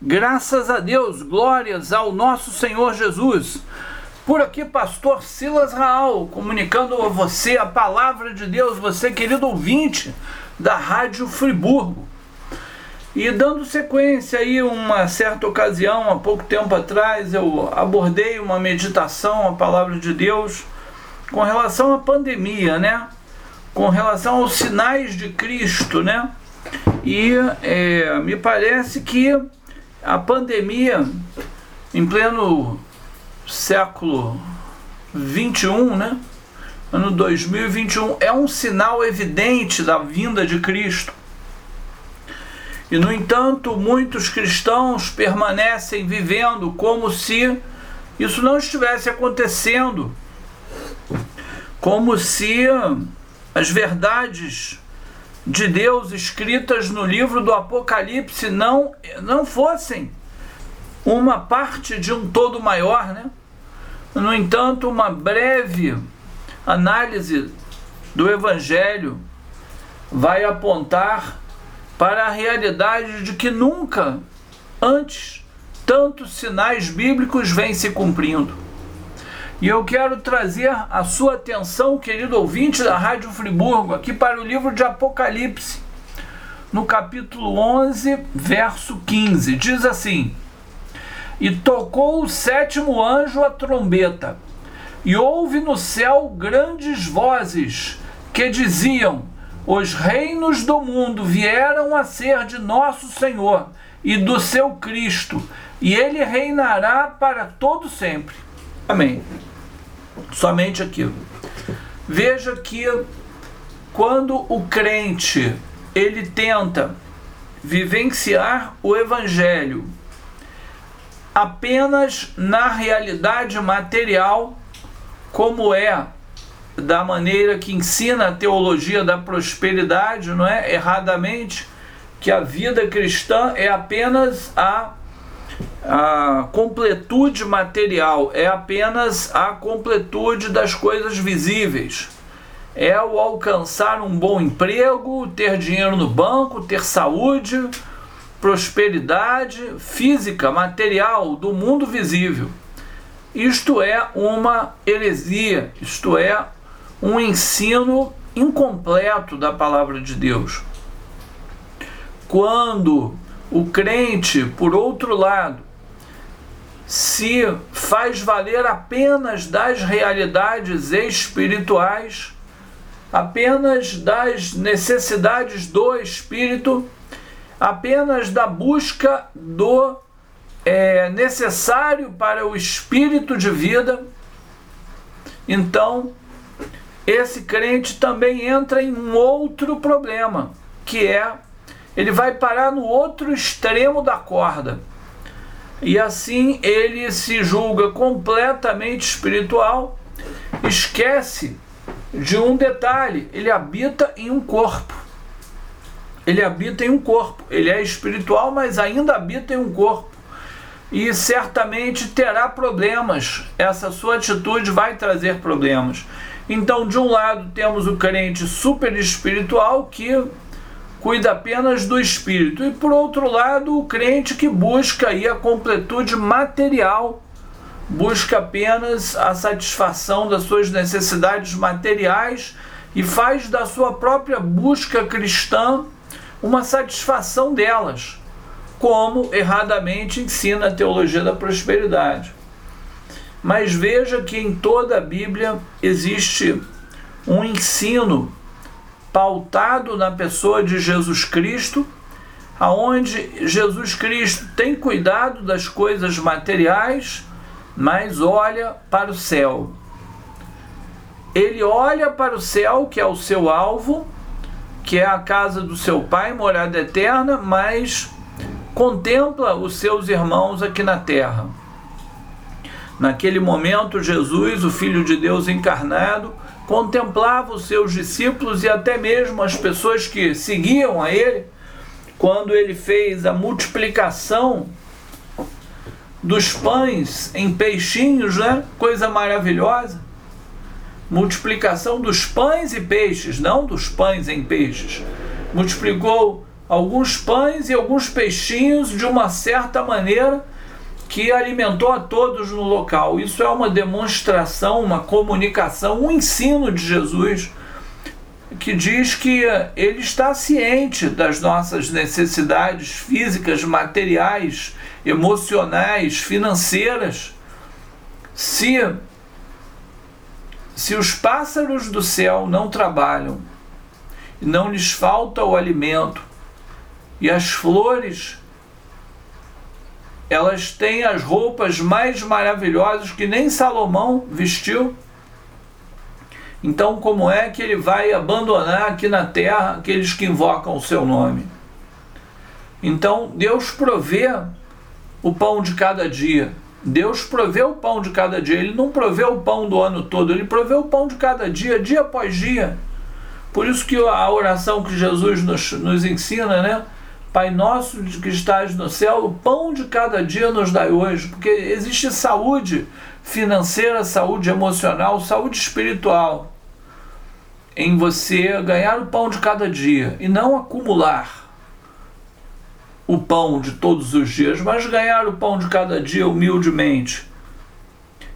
Graças a Deus, glórias ao nosso Senhor Jesus. Por aqui, pastor Silas Raal, comunicando a você a palavra de Deus, você querido ouvinte da Rádio Friburgo. E dando sequência aí, uma certa ocasião, há pouco tempo atrás, eu abordei uma meditação, a palavra de Deus, com relação à pandemia, né? Com relação aos sinais de Cristo, né? E é, me parece que a pandemia, em pleno século 21, né? Ano 2021, é um sinal evidente da vinda de Cristo. E, no entanto, muitos cristãos permanecem vivendo como se isso não estivesse acontecendo, como se as verdades de Deus escritas no livro do Apocalipse não, não fossem uma parte de um todo maior, né? No entanto, uma breve análise do Evangelho vai apontar para a realidade de que nunca antes tantos sinais bíblicos vêm se cumprindo. E eu quero trazer a sua atenção, querido ouvinte da Rádio Friburgo, aqui para o livro de Apocalipse, no capítulo 11, verso 15. Diz assim: E tocou o sétimo anjo a trombeta, e houve no céu grandes vozes que diziam: Os reinos do mundo vieram a ser de nosso Senhor e do seu Cristo, e ele reinará para todo sempre. Amém. Somente aquilo. Veja que quando o crente ele tenta vivenciar o evangelho apenas na realidade material, como é da maneira que ensina a teologia da prosperidade, não é? Erradamente, que a vida cristã é apenas a a completude material é apenas a completude das coisas visíveis. É o alcançar um bom emprego, ter dinheiro no banco, ter saúde, prosperidade física, material do mundo visível. Isto é uma heresia, isto é um ensino incompleto da palavra de Deus. Quando o crente, por outro lado, se faz valer apenas das realidades espirituais, apenas das necessidades do espírito, apenas da busca do é, necessário para o espírito de vida, então esse crente também entra em um outro problema, que é ele vai parar no outro extremo da corda e assim ele se julga completamente espiritual, esquece de um detalhe: ele habita em um corpo. Ele habita em um corpo. Ele é espiritual, mas ainda habita em um corpo. E certamente terá problemas. Essa sua atitude vai trazer problemas. Então, de um lado, temos o crente super espiritual que cuida apenas do espírito. E por outro lado, o crente que busca aí a completude material, busca apenas a satisfação das suas necessidades materiais e faz da sua própria busca cristã uma satisfação delas, como erradamente ensina a teologia da prosperidade. Mas veja que em toda a Bíblia existe um ensino pautado na pessoa de Jesus Cristo, aonde Jesus Cristo tem cuidado das coisas materiais, mas olha para o céu. Ele olha para o céu, que é o seu alvo, que é a casa do seu Pai, morada eterna, mas contempla os seus irmãos aqui na terra. Naquele momento, Jesus, o Filho de Deus encarnado, contemplava os seus discípulos e até mesmo as pessoas que seguiam a ele, quando ele fez a multiplicação dos pães em peixinhos, né? Coisa maravilhosa. Multiplicação dos pães e peixes, não dos pães em peixes. Multiplicou alguns pães e alguns peixinhos de uma certa maneira que alimentou a todos no local. Isso é uma demonstração, uma comunicação, um ensino de Jesus que diz que ele está ciente das nossas necessidades físicas, materiais, emocionais, financeiras. Se se os pássaros do céu não trabalham, não lhes falta o alimento, e as flores elas têm as roupas mais maravilhosas que nem Salomão vestiu. Então, como é que ele vai abandonar aqui na terra aqueles que invocam o seu nome? Então, Deus provê o pão de cada dia. Deus provê o pão de cada dia. Ele não provê o pão do ano todo, ele provê o pão de cada dia, dia após dia. Por isso que a oração que Jesus nos, nos ensina, né? Pai nosso que estás no céu, o pão de cada dia nos dai hoje, porque existe saúde financeira, saúde emocional, saúde espiritual em você ganhar o pão de cada dia e não acumular o pão de todos os dias, mas ganhar o pão de cada dia humildemente.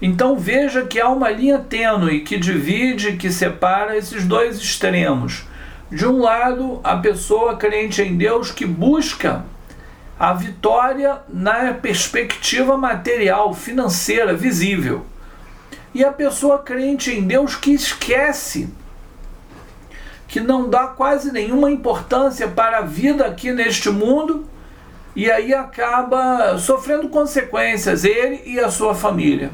Então veja que há uma linha tênue que divide, que separa esses dois extremos de um lado, a pessoa crente em Deus que busca a vitória na perspectiva material, financeira, visível. E a pessoa crente em Deus que esquece, que não dá quase nenhuma importância para a vida aqui neste mundo e aí acaba sofrendo consequências, ele e a sua família.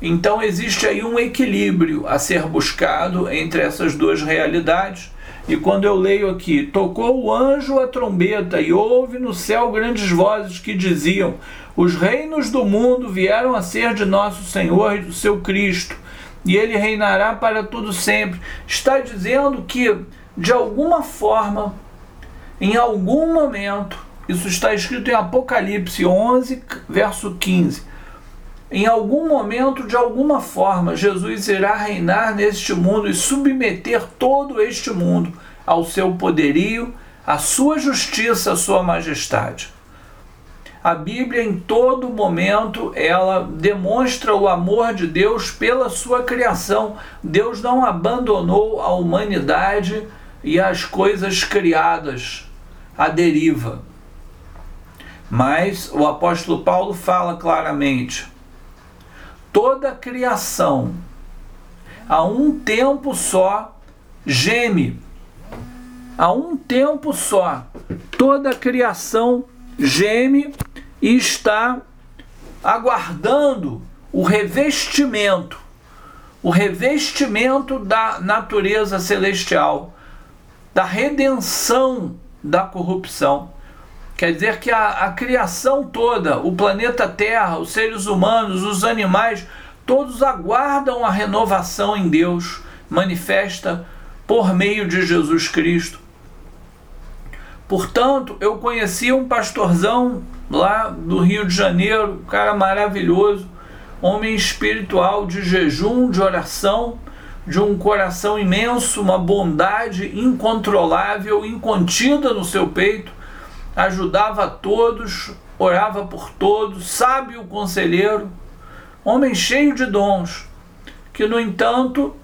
Então existe aí um equilíbrio a ser buscado entre essas duas realidades e quando eu leio aqui, tocou o anjo a trombeta e houve no céu grandes vozes que diziam: Os reinos do mundo vieram a ser de nosso Senhor e do seu Cristo, e ele reinará para todo sempre. Está dizendo que de alguma forma, em algum momento, isso está escrito em Apocalipse 11, verso 15. Em algum momento, de alguma forma, Jesus irá reinar neste mundo e submeter todo este mundo ao seu poderio, à sua justiça, à sua majestade. A Bíblia em todo momento ela demonstra o amor de Deus pela sua criação. Deus não abandonou a humanidade e as coisas criadas à deriva. Mas o apóstolo Paulo fala claramente: toda a criação, a um tempo só, geme. A um tempo só, toda a criação geme e está aguardando o revestimento, o revestimento da natureza celestial, da redenção da corrupção. Quer dizer que a, a criação toda, o planeta Terra, os seres humanos, os animais, todos aguardam a renovação em Deus, manifesta por meio de Jesus Cristo. Portanto, eu conheci um pastorzão lá do Rio de Janeiro, um cara maravilhoso, homem espiritual de jejum, de oração, de um coração imenso, uma bondade incontrolável, incontida no seu peito ajudava todos, orava por todos, sábio conselheiro, homem cheio de dons, que no entanto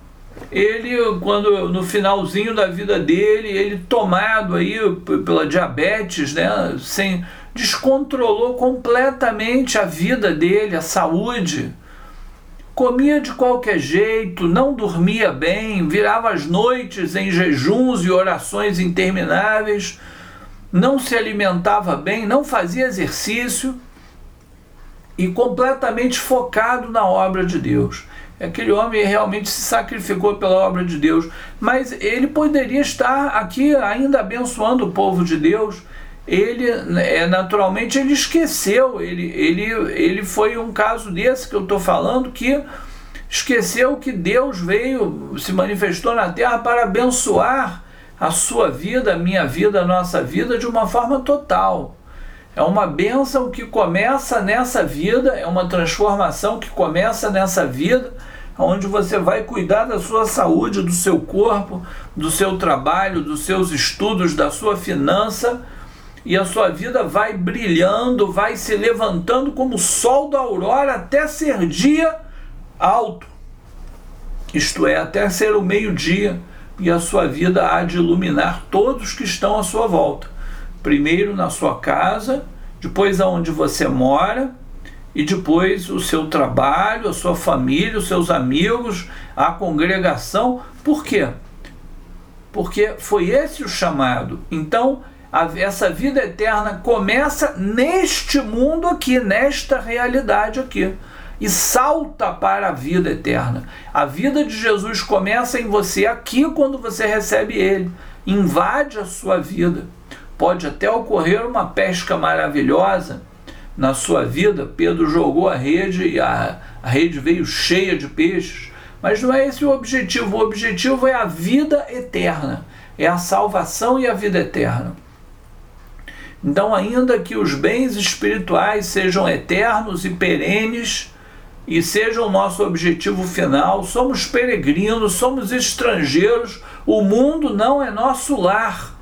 ele quando no finalzinho da vida dele, ele tomado aí pela diabetes, né, sem descontrolou completamente a vida dele, a saúde. Comia de qualquer jeito, não dormia bem, virava as noites em jejuns e orações intermináveis não se alimentava bem, não fazia exercício e completamente focado na obra de Deus. Aquele homem realmente se sacrificou pela obra de Deus, mas ele poderia estar aqui ainda abençoando o povo de Deus. Ele, é, naturalmente, ele esqueceu. Ele, ele, ele foi um caso desse que eu estou falando que esqueceu que Deus veio, se manifestou na terra para abençoar a sua vida, a minha vida, a nossa vida de uma forma total. É uma bênção que começa nessa vida, é uma transformação que começa nessa vida, onde você vai cuidar da sua saúde, do seu corpo, do seu trabalho, dos seus estudos, da sua finança, e a sua vida vai brilhando, vai se levantando como o sol da aurora até ser dia alto. Isto é, até ser o meio-dia, e a sua vida há de iluminar todos que estão à sua volta. Primeiro na sua casa, depois aonde você mora, e depois o seu trabalho, a sua família, os seus amigos, a congregação. Por quê? Porque foi esse o chamado. Então, a, essa vida eterna começa neste mundo aqui, nesta realidade aqui. E salta para a vida eterna. A vida de Jesus começa em você aqui quando você recebe Ele, invade a sua vida. Pode até ocorrer uma pesca maravilhosa na sua vida, Pedro jogou a rede e a, a rede veio cheia de peixes. Mas não é esse o objetivo. O objetivo é a vida eterna, é a salvação e a vida eterna. Então, ainda que os bens espirituais sejam eternos e perenes e sejam o nosso objetivo final, somos peregrinos, somos estrangeiros, o mundo não é nosso lar.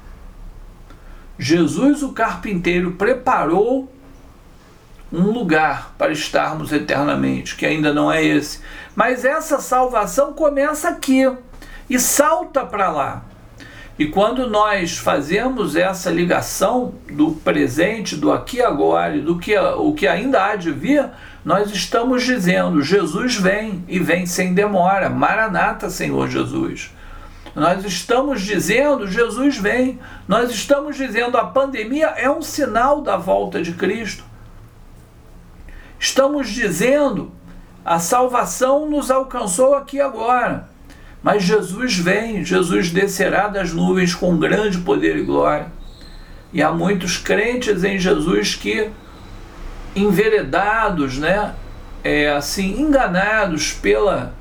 Jesus, o carpinteiro, preparou um lugar para estarmos eternamente, que ainda não é esse. Mas essa salvação começa aqui e salta para lá. E quando nós fazemos essa ligação do presente, do aqui agora, e do que, o que ainda há de vir, nós estamos dizendo: Jesus vem e vem sem demora. Maranata, Senhor Jesus. Nós estamos dizendo: Jesus vem. Nós estamos dizendo: a pandemia é um sinal da volta de Cristo. Estamos dizendo: a salvação nos alcançou aqui agora. Mas Jesus vem, Jesus descerá das nuvens com grande poder e glória. E há muitos crentes em Jesus que, enveredados, né, é, assim, enganados pela,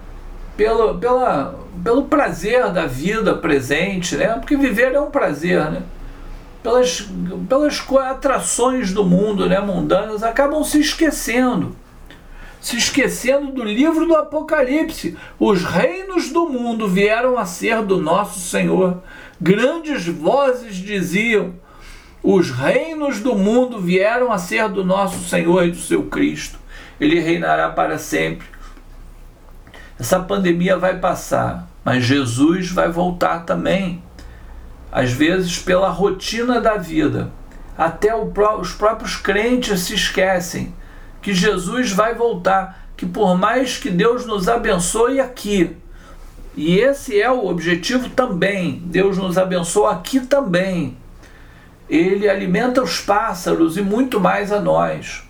pela, pela, pelo prazer da vida presente, né, porque viver é um prazer, né, pelas, pelas atrações do mundo, né, mundanas, acabam se esquecendo. Se esquecendo do livro do Apocalipse. Os reinos do mundo vieram a ser do nosso Senhor. Grandes vozes diziam: os reinos do mundo vieram a ser do nosso Senhor e do seu Cristo. Ele reinará para sempre. Essa pandemia vai passar, mas Jesus vai voltar também às vezes pela rotina da vida. Até os próprios crentes se esquecem que Jesus vai voltar, que por mais que Deus nos abençoe aqui, e esse é o objetivo também, Deus nos abençoa aqui também. Ele alimenta os pássaros e muito mais a nós.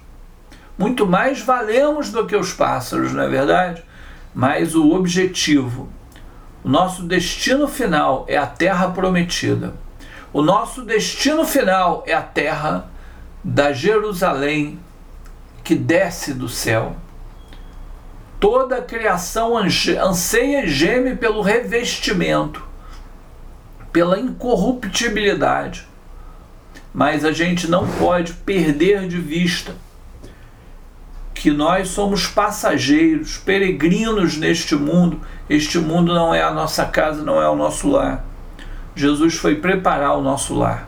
Muito mais valemos do que os pássaros, não é verdade? Mas o objetivo o nosso destino final é a terra prometida. O nosso destino final é a terra da Jerusalém que desce do céu. Toda a criação anseia e geme pelo revestimento, pela incorruptibilidade. Mas a gente não pode perder de vista que nós somos passageiros, peregrinos neste mundo. Este mundo não é a nossa casa, não é o nosso lar. Jesus foi preparar o nosso lar.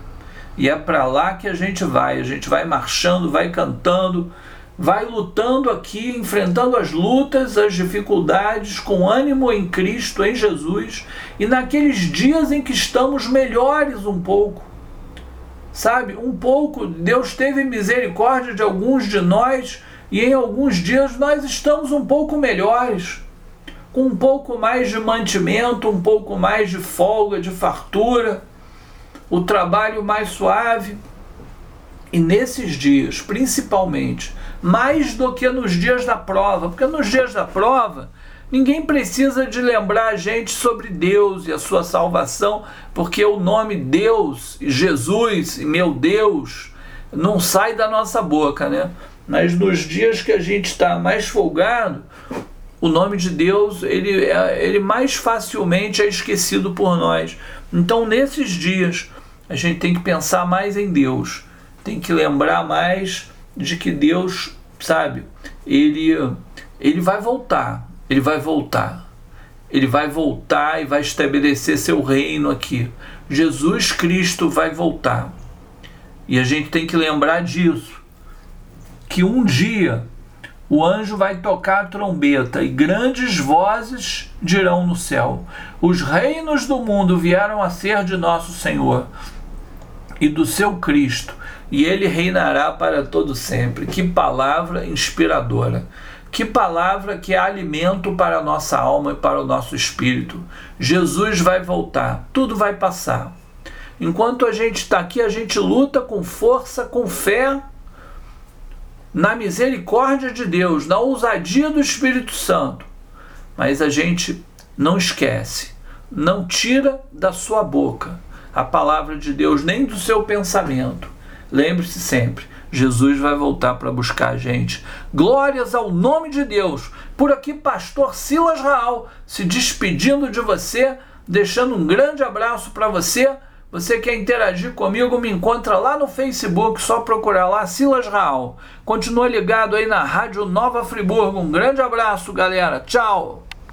E é para lá que a gente vai. A gente vai marchando, vai cantando, vai lutando aqui, enfrentando as lutas, as dificuldades, com ânimo em Cristo, em Jesus. E naqueles dias em que estamos melhores um pouco. Sabe, um pouco, Deus teve misericórdia de alguns de nós e em alguns dias nós estamos um pouco melhores, com um pouco mais de mantimento, um pouco mais de folga, de fartura, o trabalho mais suave. E nesses dias, principalmente, mais do que nos dias da prova, porque nos dias da prova, ninguém precisa de lembrar a gente sobre Deus e a sua salvação, porque o nome Deus, Jesus e meu Deus, não sai da nossa boca, né? Mas nos dias que a gente está mais folgado, o nome de Deus ele, é, ele mais facilmente é esquecido por nós. Então, nesses dias, a gente tem que pensar mais em Deus, tem que lembrar mais de que Deus, sabe, ele, ele vai voltar. Ele vai voltar. Ele vai voltar e vai estabelecer seu reino aqui. Jesus Cristo vai voltar. E a gente tem que lembrar disso. Que um dia o anjo vai tocar a trombeta e grandes vozes dirão no céu: Os reinos do mundo vieram a ser de nosso Senhor e do seu Cristo, e ele reinará para todo sempre. Que palavra inspiradora. Que palavra que é alimento para a nossa alma e para o nosso espírito. Jesus vai voltar, tudo vai passar. Enquanto a gente está aqui, a gente luta com força, com fé, na misericórdia de Deus, na ousadia do Espírito Santo. Mas a gente não esquece, não tira da sua boca a palavra de Deus, nem do seu pensamento. Lembre-se sempre, Jesus vai voltar para buscar a gente. Glórias ao nome de Deus. Por aqui, pastor Silas Raal, se despedindo de você, deixando um grande abraço para você. Você quer interagir comigo, me encontra lá no Facebook, só procurar lá Silas Raal. Continua ligado aí na Rádio Nova Friburgo. Um grande abraço, galera. Tchau.